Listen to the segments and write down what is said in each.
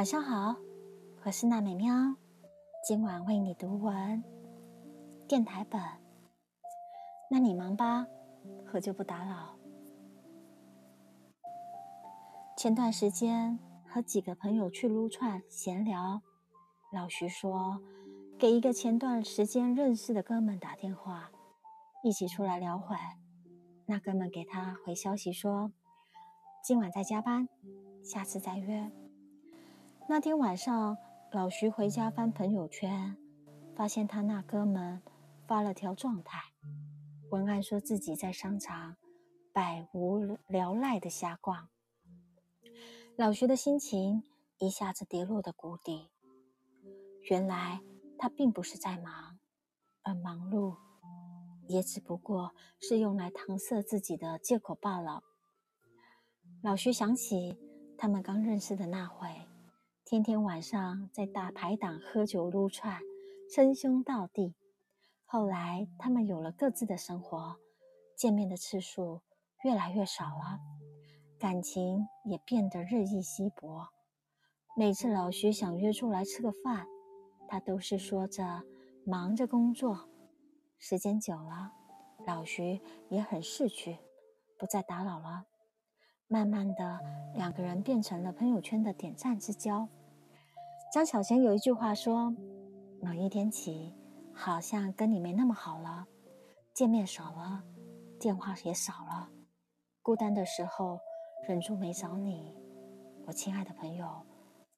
晚上好，我是娜美喵，今晚为你读文电台本。那你忙吧，我就不打扰。前段时间和几个朋友去撸串闲聊，老徐说给一个前段时间认识的哥们打电话，一起出来聊会。那哥们给他回消息说，今晚在加班，下次再约。那天晚上，老徐回家翻朋友圈，发现他那哥们发了条状态，文案说自己在商场百无聊赖的瞎逛。老徐的心情一下子跌落的谷底。原来他并不是在忙，而忙碌也只不过是用来搪塞自己的借口罢了。老徐想起他们刚认识的那会。天天晚上在大排档喝酒撸串，称兄道弟。后来他们有了各自的生活，见面的次数越来越少了，感情也变得日益稀薄。每次老徐想约出来吃个饭，他都是说着忙着工作。时间久了，老徐也很识趣，不再打扰了。慢慢的，两个人变成了朋友圈的点赞之交。张小娴有一句话说：“某一天起，好像跟你没那么好了，见面少了，电话也少了，孤单的时候忍住没找你。我亲爱的朋友，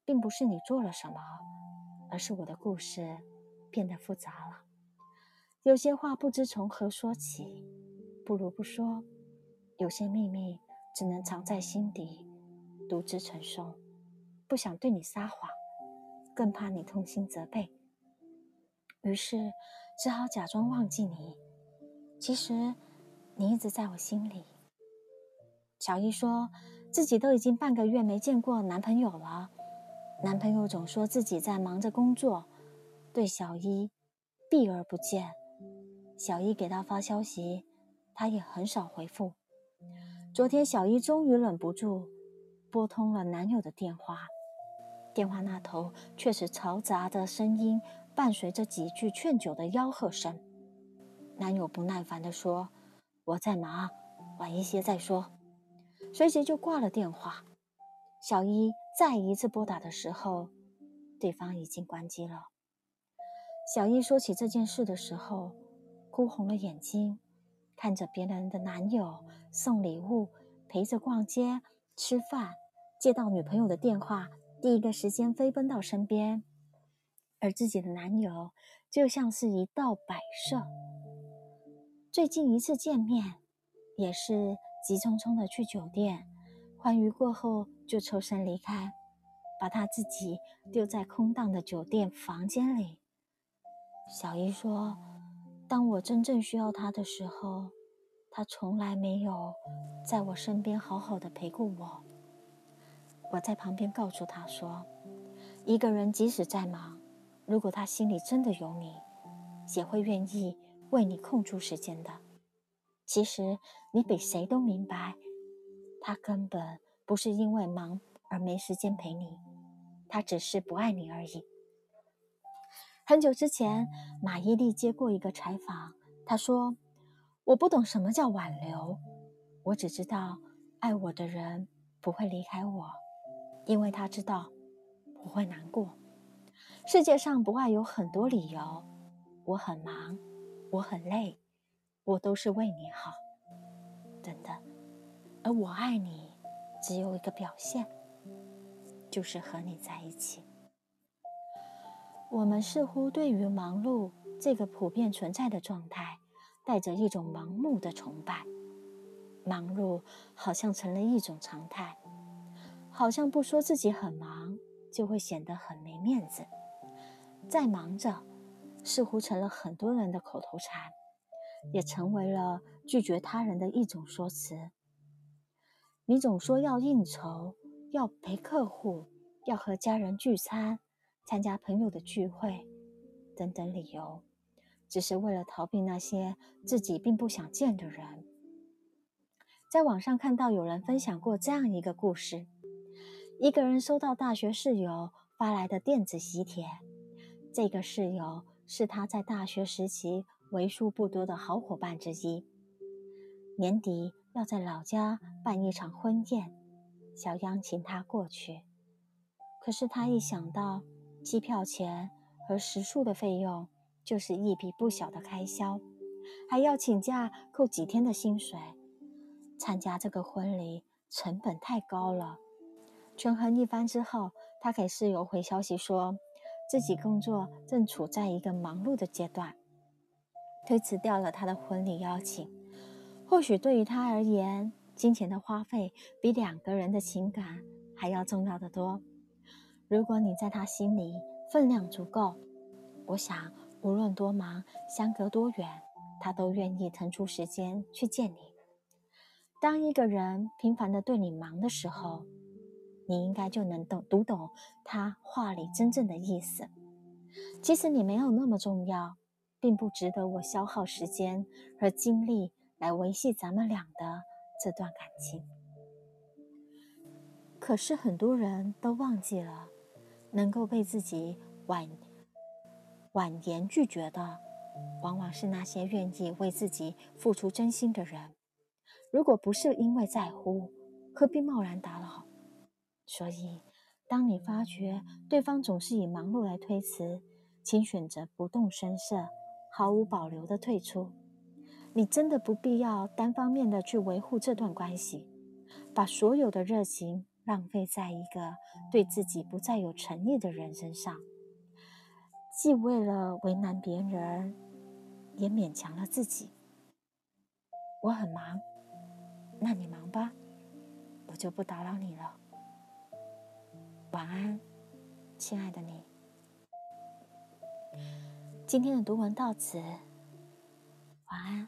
并不是你做了什么，而是我的故事变得复杂了。有些话不知从何说起，不如不说；有些秘密只能藏在心底，独自承受。不想对你撒谎。”更怕你痛心责备，于是只好假装忘记你。其实你一直在我心里。小伊说自己都已经半个月没见过男朋友了，男朋友总说自己在忙着工作，对小伊避而不见。小伊给他发消息，他也很少回复。昨天小伊终于忍不住拨通了男友的电话。电话那头却是嘈杂的声音，伴随着几句劝酒的吆喝声。男友不耐烦地说：“我在忙，晚一些再说。”随即就挂了电话。小一再一次拨打的时候，对方已经关机了。小一说起这件事的时候，哭红了眼睛，看着别人的男友送礼物、陪着逛街、吃饭，接到女朋友的电话。第一个时间飞奔到身边，而自己的男友就像是一道摆设。最近一次见面，也是急匆匆的去酒店，欢愉过后就抽身离开，把他自己丢在空荡的酒店房间里。小姨说：“当我真正需要他的时候，他从来没有在我身边好好的陪过我。”我在旁边告诉他说：“一个人即使再忙，如果他心里真的有你，也会愿意为你空出时间的。其实你比谁都明白，他根本不是因为忙而没时间陪你，他只是不爱你而已。”很久之前，马伊琍接过一个采访，她说：“我不懂什么叫挽留，我只知道爱我的人不会离开我。”因为他知道我会难过。世界上不爱有很多理由，我很忙，我很累，我都是为你好，等等。而我爱你，只有一个表现，就是和你在一起。我们似乎对于忙碌这个普遍存在的状态，带着一种盲目的崇拜。忙碌好像成了一种常态。好像不说自己很忙，就会显得很没面子。在忙着，似乎成了很多人的口头禅，也成为了拒绝他人的一种说辞。你总说要应酬，要陪客户，要和家人聚餐，参加朋友的聚会，等等理由，只是为了逃避那些自己并不想见的人。在网上看到有人分享过这样一个故事。一个人收到大学室友发来的电子喜帖，这个室友是他在大学时期为数不多的好伙伴之一。年底要在老家办一场婚宴，小央请他过去。可是他一想到机票钱和食宿的费用，就是一笔不小的开销，还要请假扣几天的薪水，参加这个婚礼成本太高了。权衡一番之后，他给室友回消息说，自己工作正处在一个忙碌的阶段，推辞掉了他的婚礼邀请。或许对于他而言，金钱的花费比两个人的情感还要重要的多。如果你在他心里分量足够，我想无论多忙，相隔多远，他都愿意腾出时间去见你。当一个人频繁的对你忙的时候，你应该就能懂读懂他话里真正的意思。即使你没有那么重要，并不值得我消耗时间和精力来维系咱们俩的这段感情。可是很多人都忘记了，能够被自己婉婉言拒绝的，往往是那些愿意为自己付出真心的人。如果不是因为在乎，何必贸然打扰？所以，当你发觉对方总是以忙碌来推辞，请选择不动声色、毫无保留的退出。你真的不必要单方面的去维护这段关系，把所有的热情浪费在一个对自己不再有诚意的人身上，既为了为难别人，也勉强了自己。我很忙，那你忙吧，我就不打扰你了。晚安亲爱的你。今天的读文到此晚安。